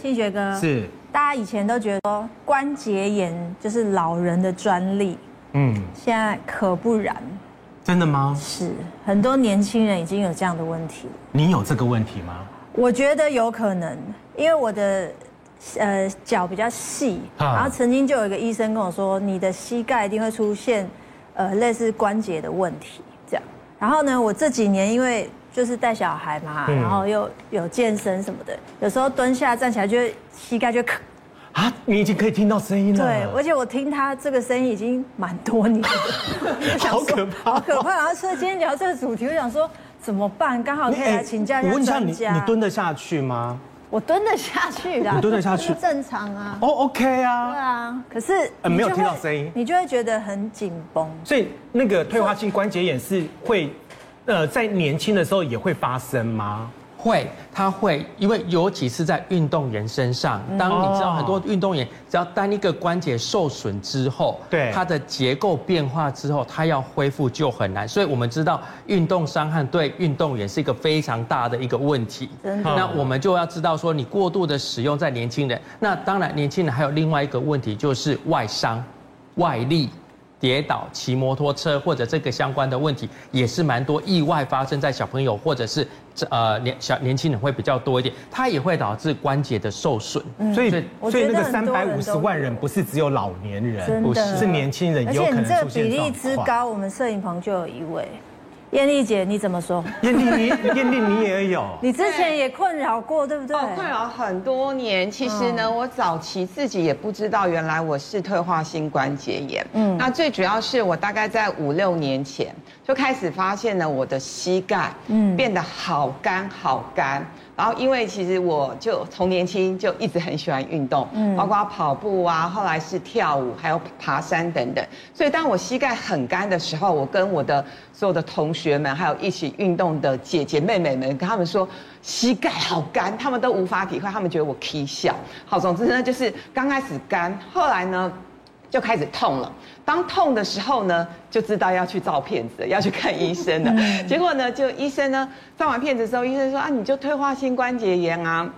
庆学哥是，大家以前都觉得说关节炎就是老人的专利，嗯，现在可不然。真的吗？是，很多年轻人已经有这样的问题。你有这个问题吗？我觉得有可能，因为我的呃脚比较细，然后曾经就有一个医生跟我说，你的膝盖一定会出现呃类似关节的问题，这样。然后呢，我这几年因为就是带小孩嘛，然后又有健身什么的，有时候蹲下站起来就会膝盖就卡。啊，你已经可以听到声音了。对，而且我听他这个声音已经蛮多年了，好可怕，好可怕。然后所以今天聊这个主题，我想说怎么办？刚好可以来请教一下专家。我问一下你，你蹲得下去吗？我蹲得下去的，你蹲得下去，正常啊。哦，OK 啊。对啊，可是呃没有听到声音，你就会觉得很紧绷。所以那个退化性关节炎是会，呃，在年轻的时候也会发生吗？会，它会，因为尤其是在运动员身上，当你知道很多运动员只要单一个关节受损之后，对它的结构变化之后，它要恢复就很难。所以我们知道运动伤害对运动员是一个非常大的一个问题。那我们就要知道说，你过度的使用在年轻人，那当然年轻人还有另外一个问题就是外伤、外力。跌倒、骑摩托车或者这个相关的问题，也是蛮多意外发生在小朋友或者是呃年小年轻人会比较多一点，它也会导致关节的受损。所以所以那个三百五十万人不是只有老年人，不是是年轻人，而且你这个比例之高，我们摄影棚就有一位。艳丽姐，你怎么说？艳丽，你艳丽你也有，你之前也困扰过，对不对？困扰很多年。其实呢，我早期自己也不知道，原来我是退化性关节炎。嗯，那最主要是我大概在五六年前就开始发现了我的膝盖，嗯，变得好干好干。然后，因为其实我就从年轻就一直很喜欢运动，嗯，包括跑步啊，后来是跳舞，还有爬山等等。所以，当我膝盖很干的时候，我跟我的所有的同学们，还有一起运动的姐姐妹妹们，跟他们说膝盖好干，他们都无法体会，他们觉得我 K 笑。好，总之呢，就是刚开始干，后来呢。就开始痛了。当痛的时候呢，就知道要去照片子，要去看医生了。结果呢，就医生呢照完片子之后，医生说啊，你就退化性关节炎啊。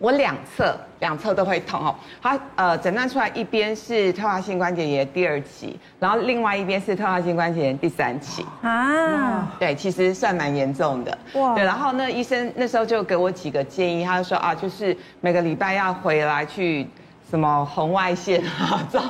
我两侧两侧都会痛哦。他呃诊断出来一边是退化性关节炎第二期，然后另外一边是退化性关节炎第三期啊。对，其实算蛮严重的。哇。对，然后那医生那时候就给我几个建议，他就说啊，就是每个礼拜要回来去。什么红外线啊，照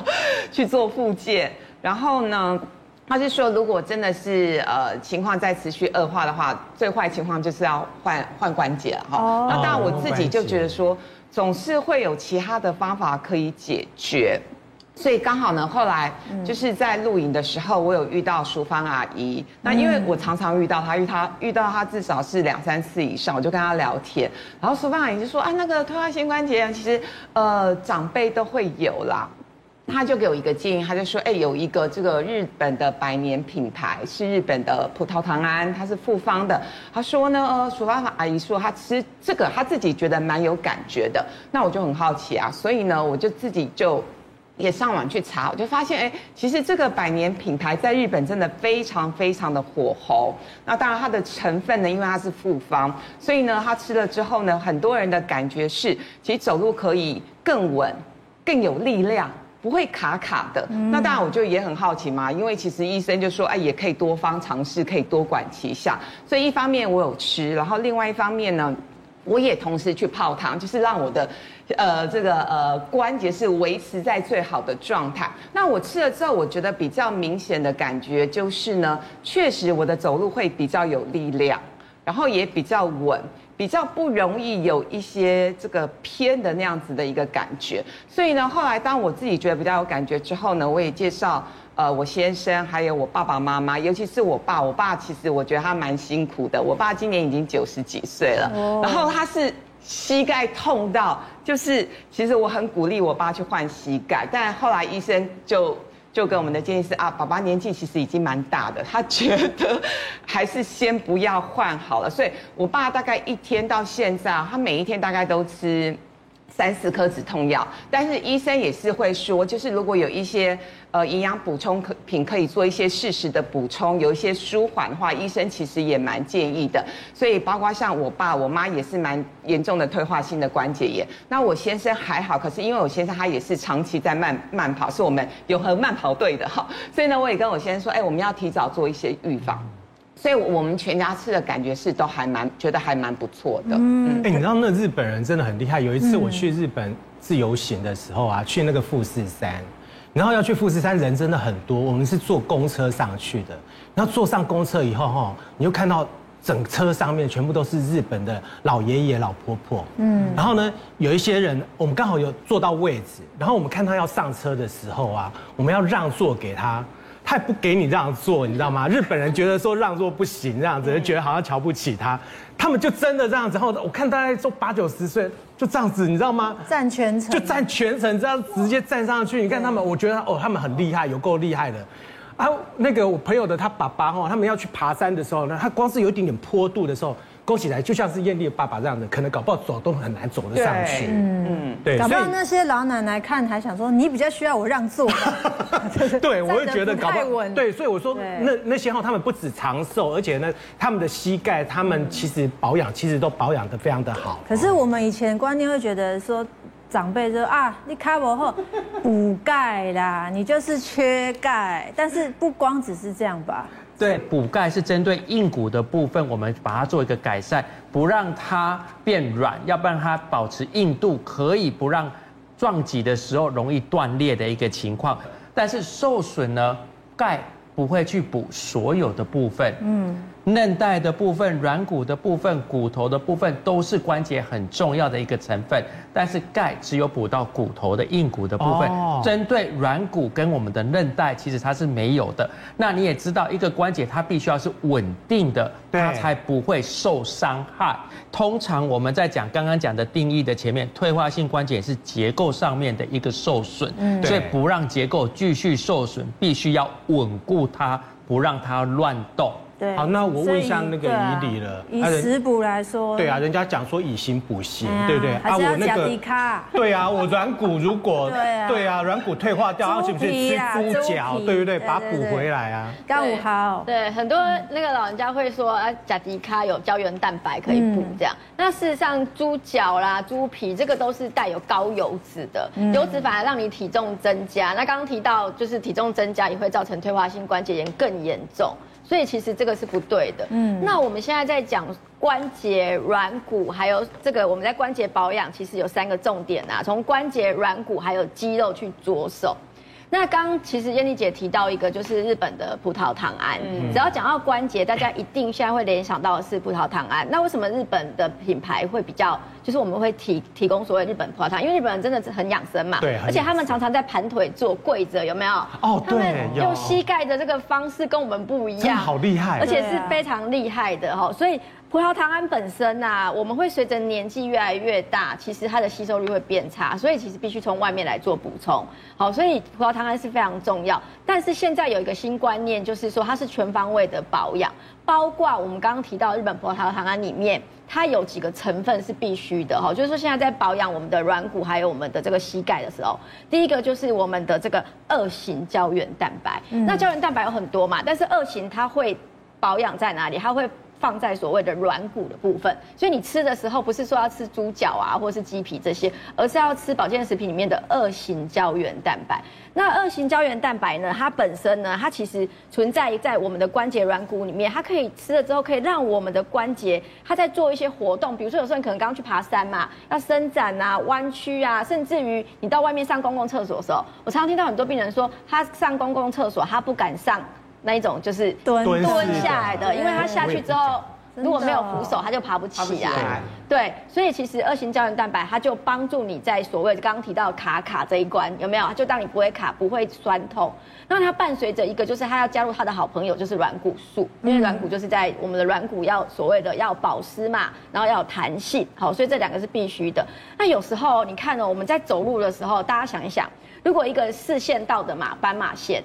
去做复健，然后呢，他是说如果真的是呃情况再持续恶化的话，最坏情况就是要换换关节了哈。哦、那当然我自己就觉得说，总是会有其他的方法可以解决。所以刚好呢，后来就是在录影的时候，我有遇到淑芳阿姨。那因为我常常遇到她，遇她遇到她至少是两三次以上，我就跟她聊天。然后淑芳阿姨就说：“啊，那个退化性关节炎，其实呃长辈都会有啦。”她就给我一个建议，她就说：“哎，有一个这个日本的百年品牌是日本的葡萄糖胺，它是复方的。”她说呢，呃，淑芳阿姨说她吃这个，她自己觉得蛮有感觉的。那我就很好奇啊，所以呢，我就自己就。也上网去查，我就发现，哎，其实这个百年品牌在日本真的非常非常的火红。那当然，它的成分呢，因为它是复方，所以呢，它吃了之后呢，很多人的感觉是，其实走路可以更稳、更有力量，不会卡卡的。嗯、那当然，我就也很好奇嘛，因为其实医生就说，哎，也可以多方尝试，可以多管齐下。所以一方面我有吃，然后另外一方面呢，我也同时去泡汤，就是让我的。呃，这个呃关节是维持在最好的状态。那我吃了之后，我觉得比较明显的感觉就是呢，确实我的走路会比较有力量，然后也比较稳，比较不容易有一些这个偏的那样子的一个感觉。所以呢，后来当我自己觉得比较有感觉之后呢，我也介绍呃我先生还有我爸爸妈妈，尤其是我爸，我爸其实我觉得他蛮辛苦的。我爸今年已经九十几岁了，然后他是。膝盖痛到，就是其实我很鼓励我爸去换膝盖，但后来医生就就跟我们的建议是啊，爸爸年纪其实已经蛮大的，他觉得还是先不要换好了。所以我爸大概一天到现在，他每一天大概都吃三四颗止痛药，但是医生也是会说，就是如果有一些呃营养补充品可以做一些适时的补充，有一些舒缓的话，医生其实也蛮建议的。所以包括像我爸、我妈也是蛮严重的退化性的关节炎。那我先生还好，可是因为我先生他也是长期在慢慢跑，是我们永和慢跑队的哈，所以呢，我也跟我先生说，哎，我们要提早做一些预防。所以我们全家吃的感觉是都还蛮觉得还蛮不错的。嗯，哎，你知道那日本人真的很厉害。有一次我去日本自由行的时候啊，去那个富士山，然后要去富士山，人真的很多。我们是坐公车上去的，然后坐上公车以后哈，你就看到整车上面全部都是日本的老爷爷老婆婆。嗯，然后呢，有一些人我们刚好有坐到位置，然后我们看他要上车的时候啊，我们要让座给他。他也不给你让座，你知道吗？日本人觉得说让座不行，这样子就觉得好像瞧不起他，他们就真的这样子。然后我看大概都八九十岁，就这样子，你知道吗？站全程，就站全程，这样直接站上去。你看他们，我觉得哦，他们很厉害，有够厉害的。啊，那个我朋友的他爸爸哈，他们要去爬山的时候呢，他光是有一点点坡度的时候。勾起来就像是艳丽的爸爸这样的，可能搞不好走都很难走得上去。嗯，对。搞不好那些老奶奶看还想说，你比较需要我让座。对，我会觉得搞不好。对，所以我说那那些号，他们不止长寿，而且呢，他们的膝盖，他们其实保养其实都保养的非常的好。可是我们以前观念会觉得说，长辈说啊，你卡我后补钙啦，你就是缺钙。但是不光只是这样吧。对，补钙是针对硬骨的部分，我们把它做一个改善，不让它变软，要不然它保持硬度，可以不让撞击的时候容易断裂的一个情况。但是受损呢，钙不会去补所有的部分。嗯。韧带的部分、软骨的部分、骨头的部分都是关节很重要的一个成分，但是钙只有补到骨头的硬骨的部分，针对软骨跟我们的韧带其实它是没有的。那你也知道，一个关节它必须要是稳定的，它才不会受伤害。通常我们在讲刚刚讲的定义的前面，退化性关节是结构上面的一个受损，所以不让结构继续受损，必须要稳固它，不让它乱动。对好，那我问一下那个以理了。以食补来说，对啊，人家讲说以形补形，对不对？啊，我那个对啊，我软骨如果 对啊，软骨退化掉，然后是不是吃猪脚，对不对？把它补回来啊。刚五好，对，很多那个老人家会说啊，甲迪卡有胶原蛋白可以补这样。那事实上，猪脚啦、猪皮这个都是带有高油脂的，油脂反而让你体重增加。那刚刚提到，就是体重增加也会造成退化性关节炎更严重。所以其实这个是不对的。嗯，那我们现在在讲关节、软骨，还有这个我们在关节保养，其实有三个重点啊，从关节、软骨还有肌肉去着手。那刚其实燕妮姐提到一个，就是日本的葡萄糖胺。嗯，只要讲到关节，大家一定现在会联想到的是葡萄糖胺。那为什么日本的品牌会比较，就是我们会提提供所谓日本葡萄糖？因为日本人真的是很养生嘛。对。而且他们常常在盘腿坐、跪着，有没有？哦，对。他们用膝盖的这个方式跟我们不一样。好厉害。而且是非常厉害的哈，所以。葡萄糖胺本身呐、啊，我们会随着年纪越来越大，其实它的吸收率会变差，所以其实必须从外面来做补充。好，所以葡萄糖胺是非常重要。但是现在有一个新观念，就是说它是全方位的保养，包括我们刚刚提到日本葡萄糖胺里面，它有几个成分是必须的哈，就是说现在在保养我们的软骨还有我们的这个膝盖的时候，第一个就是我们的这个二型胶原蛋白。嗯、那胶原蛋白有很多嘛，但是二型它会保养在哪里？它会放在所谓的软骨的部分，所以你吃的时候不是说要吃猪脚啊，或是鸡皮这些，而是要吃保健食品里面的二型胶原蛋白。那二型胶原蛋白呢，它本身呢，它其实存在在我们的关节软骨里面，它可以吃了之后可以让我们的关节它在做一些活动，比如说有时候你可能刚刚去爬山嘛，要伸展啊、弯曲啊，甚至于你到外面上公共厕所的时候，我常常听到很多病人说，他上公共厕所他不敢上。那一种就是蹲蹲下来的，因为他下去之后如果没有扶手，它就爬不起来。对，所以其实二型胶原蛋白它就帮助你在所谓刚刚提到卡卡这一关有没有？就当你不会卡，不会酸痛。那它伴随着一个就是它要加入它的好朋友就是软骨素，因为软骨就是在我们的软骨要所谓的要保湿嘛，然后要有弹性，好，所以这两个是必须的。那有时候你看呢，我们在走路的时候，大家想一想，如果一个四线道的马斑马线。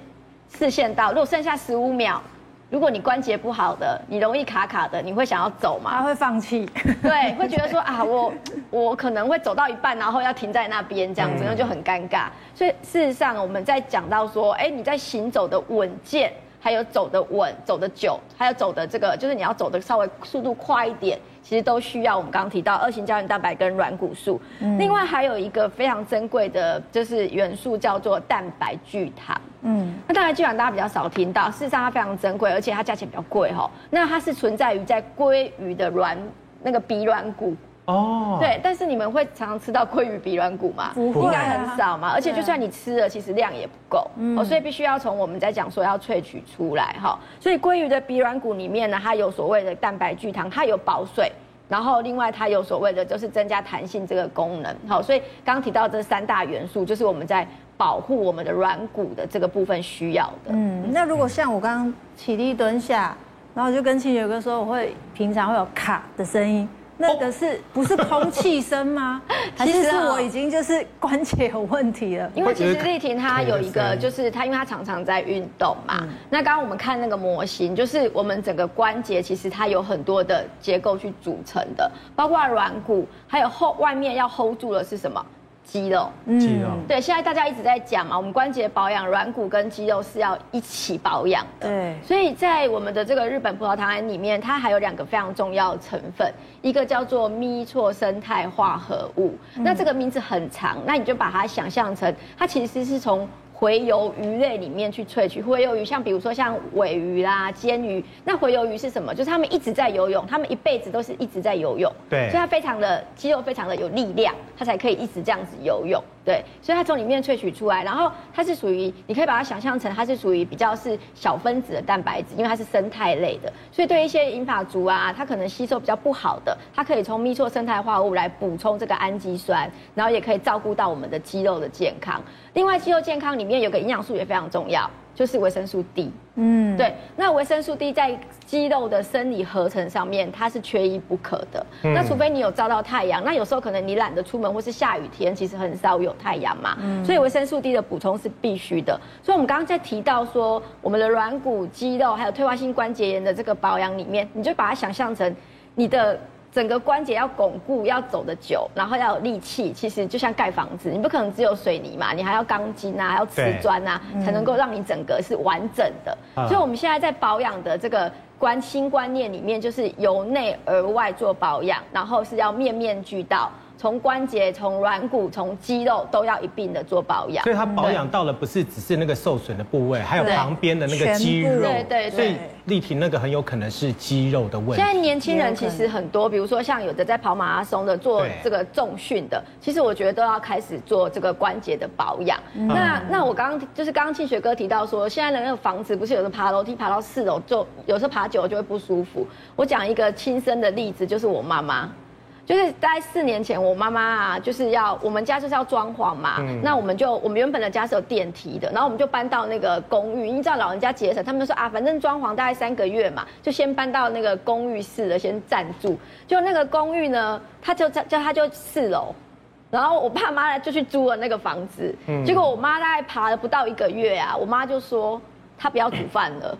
四线道，如果剩下十五秒，如如果你关节不好的，你容易卡卡的，你会想要走吗？他会放弃，对，会觉得说啊，我我可能会走到一半，然后要停在那边，这样子，那就很尴尬。所以事实上，我们在讲到说，哎，你在行走的稳健，还有走的稳、走的久，还有走的这个，就是你要走的稍微速度快一点。其实都需要我们刚刚提到二型胶原蛋白跟软骨素，嗯、另外还有一个非常珍贵的，就是元素叫做蛋白聚糖。嗯，那蛋白聚糖大家比较少听到，事实上它非常珍贵，而且它价钱比较贵哈。那它是存在于在鲑鱼的软那个鼻软骨。哦，对，但是你们会常常吃到鲑鱼鼻软骨吗？不会，应该很少嘛。而且就算你吃了，其实量也不够。嗯，所以必须要从我们在讲说要萃取出来哈。所以鲑鱼的鼻软骨里面呢，它有所谓的蛋白聚糖，它有保水，然后另外它有所谓的就是增加弹性这个功能。好，所以刚刚提到这三大元素，就是我们在保护我们的软骨的这个部分需要的。嗯，那如果像我刚刚起立蹲下，然后我就跟清雪哥说，我会平常会有卡的声音。那个是不是空气声吗？其实是我已经就是关节有问题了。因为其实丽婷她有一个，就是她因为她常常在运动嘛。那刚刚我们看那个模型，就是我们整个关节其实它有很多的结构去组成的，包括软骨，还有后外面要 hold 住的是什么？肌肉，肌肉，对，现在大家一直在讲嘛，我们关节保养，软骨跟肌肉是要一起保养的。对，所以在我们的这个日本葡萄糖胺里面，它还有两个非常重要的成分，一个叫做咪唑生态化合物，那这个名字很长，那你就把它想象成，它其实是从。洄游鱼类里面去萃取洄游鱼，像比如说像尾鱼啦、煎鱼，那洄游鱼是什么？就是他们一直在游泳，他们一辈子都是一直在游泳，对，所以它非常的肌肉非常的有力量，它才可以一直这样子游泳。对，所以它从里面萃取出来，然后它是属于，你可以把它想象成它是属于比较是小分子的蛋白质，因为它是生态类的，所以对一些银发族啊，它可能吸收比较不好的，它可以从咪唑生态化合物来补充这个氨基酸，然后也可以照顾到我们的肌肉的健康。另外，肌肉健康里面有个营养素也非常重要。就是维生素 D，嗯，对，那维生素 D 在肌肉的生理合成上面，它是缺一不可的。嗯、那除非你有照到太阳，那有时候可能你懒得出门，或是下雨天，其实很少有太阳嘛。嗯，所以维生素 D 的补充是必须的。所以我们刚刚在提到说，我们的软骨、肌肉还有退化性关节炎的这个保养里面，你就把它想象成你的。整个关节要巩固，要走得久，然后要有力气。其实就像盖房子，你不可能只有水泥嘛，你还要钢筋啊，还要瓷砖啊，才能够让你整个是完整的。所以我们现在在保养的这个观新观念里面，就是由内而外做保养，然后是要面面俱到。从关节、从软骨、从肌肉都要一并的做保养，所以它保养到了不是只是那个受损的部位，还有旁边的那个肌肉。对对对。所以立婷那个很有可能是肌肉的问题。现在年轻人其实很多，比如说像有的在跑马拉松的，做这个重训的，其实我觉得都要开始做这个关节的保养。那那我刚刚就是刚刚庆学哥提到说，现在的那个房子不是有的爬楼梯爬到四楼，就有时候爬久了就会不舒服。我讲一个亲身的例子，就是我妈妈。就是大概四年前，我妈妈啊，就是要我们家就是要装潢嘛，嗯、那我们就我们原本的家是有电梯的，然后我们就搬到那个公寓，因为知道老人家节省，他们就说啊，反正装潢大概三个月嘛，就先搬到那个公寓式的先暂住。就那个公寓呢，他就在叫他就四楼，然后我爸妈呢就去租了那个房子，嗯、结果我妈大概爬了不到一个月啊，我妈就说她不要煮饭了。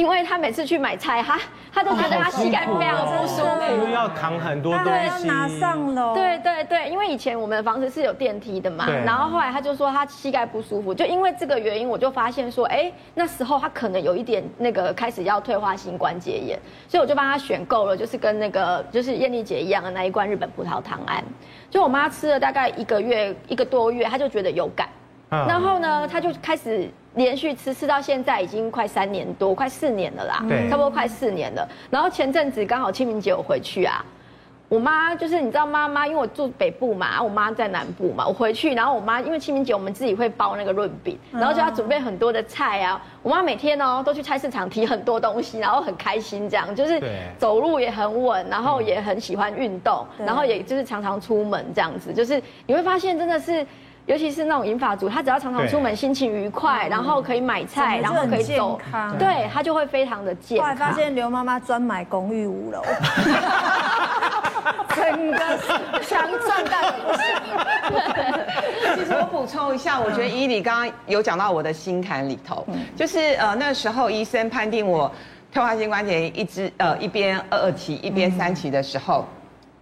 因为他每次去买菜，他他都觉得他膝盖非常不舒服，因为要扛很多东西，要拿上楼。对对对，因为以前我们的房子是有电梯的嘛，然后后来他就说他膝盖不舒服，就因为这个原因，我就发现说，哎，那时候他可能有一点那个开始要退化性关节炎，所以我就帮他选购了，就是跟那个就是艳丽姐一样的那一罐日本葡萄糖胺，就我妈吃了大概一个月一个多月，她就觉得有感，嗯、然后呢，她就开始。连续吃吃到现在已经快三年多，快四年了啦，对，差不多快四年了。然后前阵子刚好清明节我回去啊，我妈就是你知道妈妈，因为我住北部嘛，我妈在南部嘛，我回去，然后我妈因为清明节我们自己会包那个润饼，然后就要准备很多的菜啊。我妈每天哦都去菜市场提很多东西，然后很开心这样，就是走路也很稳，然后也很喜欢运动，然后也就是常常出门这样子，就是你会发现真的是。尤其是那种银发族，他只要常常出门，心情愉快，然后可以买菜，然后可以走，对，他就会非常的健康。后来发现刘妈妈专买公寓五楼，整个强壮到不行。其实我补充一下，我觉得伊俐刚刚有讲到我的心坎里头，就是呃那时候医生判定我退化性关节炎一只呃一边二二期一边三期的时候。嗯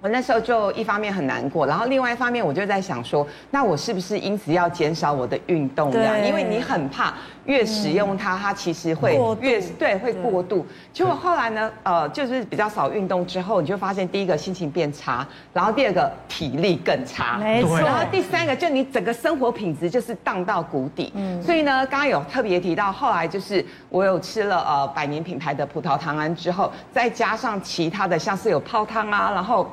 我那时候就一方面很难过，然后另外一方面我就在想说，那我是不是因此要减少我的运动量？因为你很怕越使用它，它其实会越对会过度。结果后来呢，呃，就是比较少运动之后，你就发现第一个心情变差，然后第二个体力更差，没错。然后第三个就你整个生活品质就是荡到谷底。嗯。所以呢，刚刚有特别提到，后来就是我有吃了呃百年品牌的葡萄糖胺之后，再加上其他的像是有泡汤啊，然后。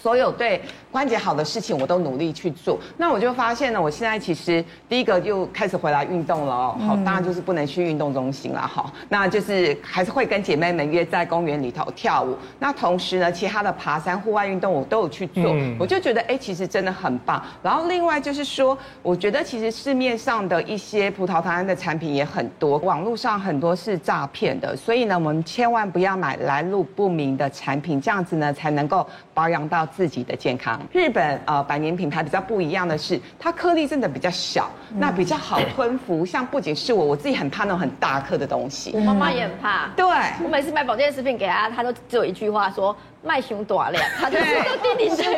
所有对关节好的事情，我都努力去做。那我就发现呢，我现在其实第一个就开始回来运动了哦。好，当然就是不能去运动中心了哈。那就是还是会跟姐妹们约在公园里头跳舞。那同时呢，其他的爬山、户外运动我都有去做。我就觉得哎，其实真的很棒。然后另外就是说，我觉得其实市面上的一些葡萄糖胺的产品也很多，网络上很多是诈骗的。所以呢，我们千万不要买来路不明的产品，这样子呢才能够保养到自己的健康。日本呃百年品牌比较不一样的是，它颗粒真的比较小，那比较好吞服。像不仅是我，我自己很怕那种很大颗的东西。我妈妈也很怕。对，我每次买保健食品给她，她都只有一句话说：卖熊短量。他就说 弟弟在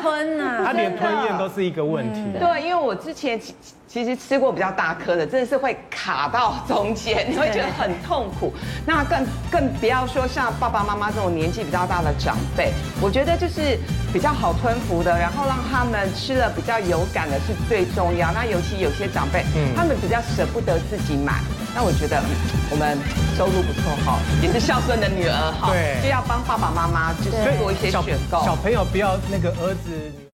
吞啊，他连吞咽都是一个问题。对，因为我之前。其实吃过比较大颗的，真的是会卡到中间，你会觉得很痛苦。那更更不要说像爸爸妈妈这种年纪比较大的长辈，我觉得就是比较好吞服的，然后让他们吃了比较有感的是最重要。那尤其有些长辈，嗯，他们比较舍不得自己买，那我觉得我们收入不错哈，也是孝顺的女儿哈，对，就要帮爸爸妈妈就是做一些选购。小朋友不要那个儿子。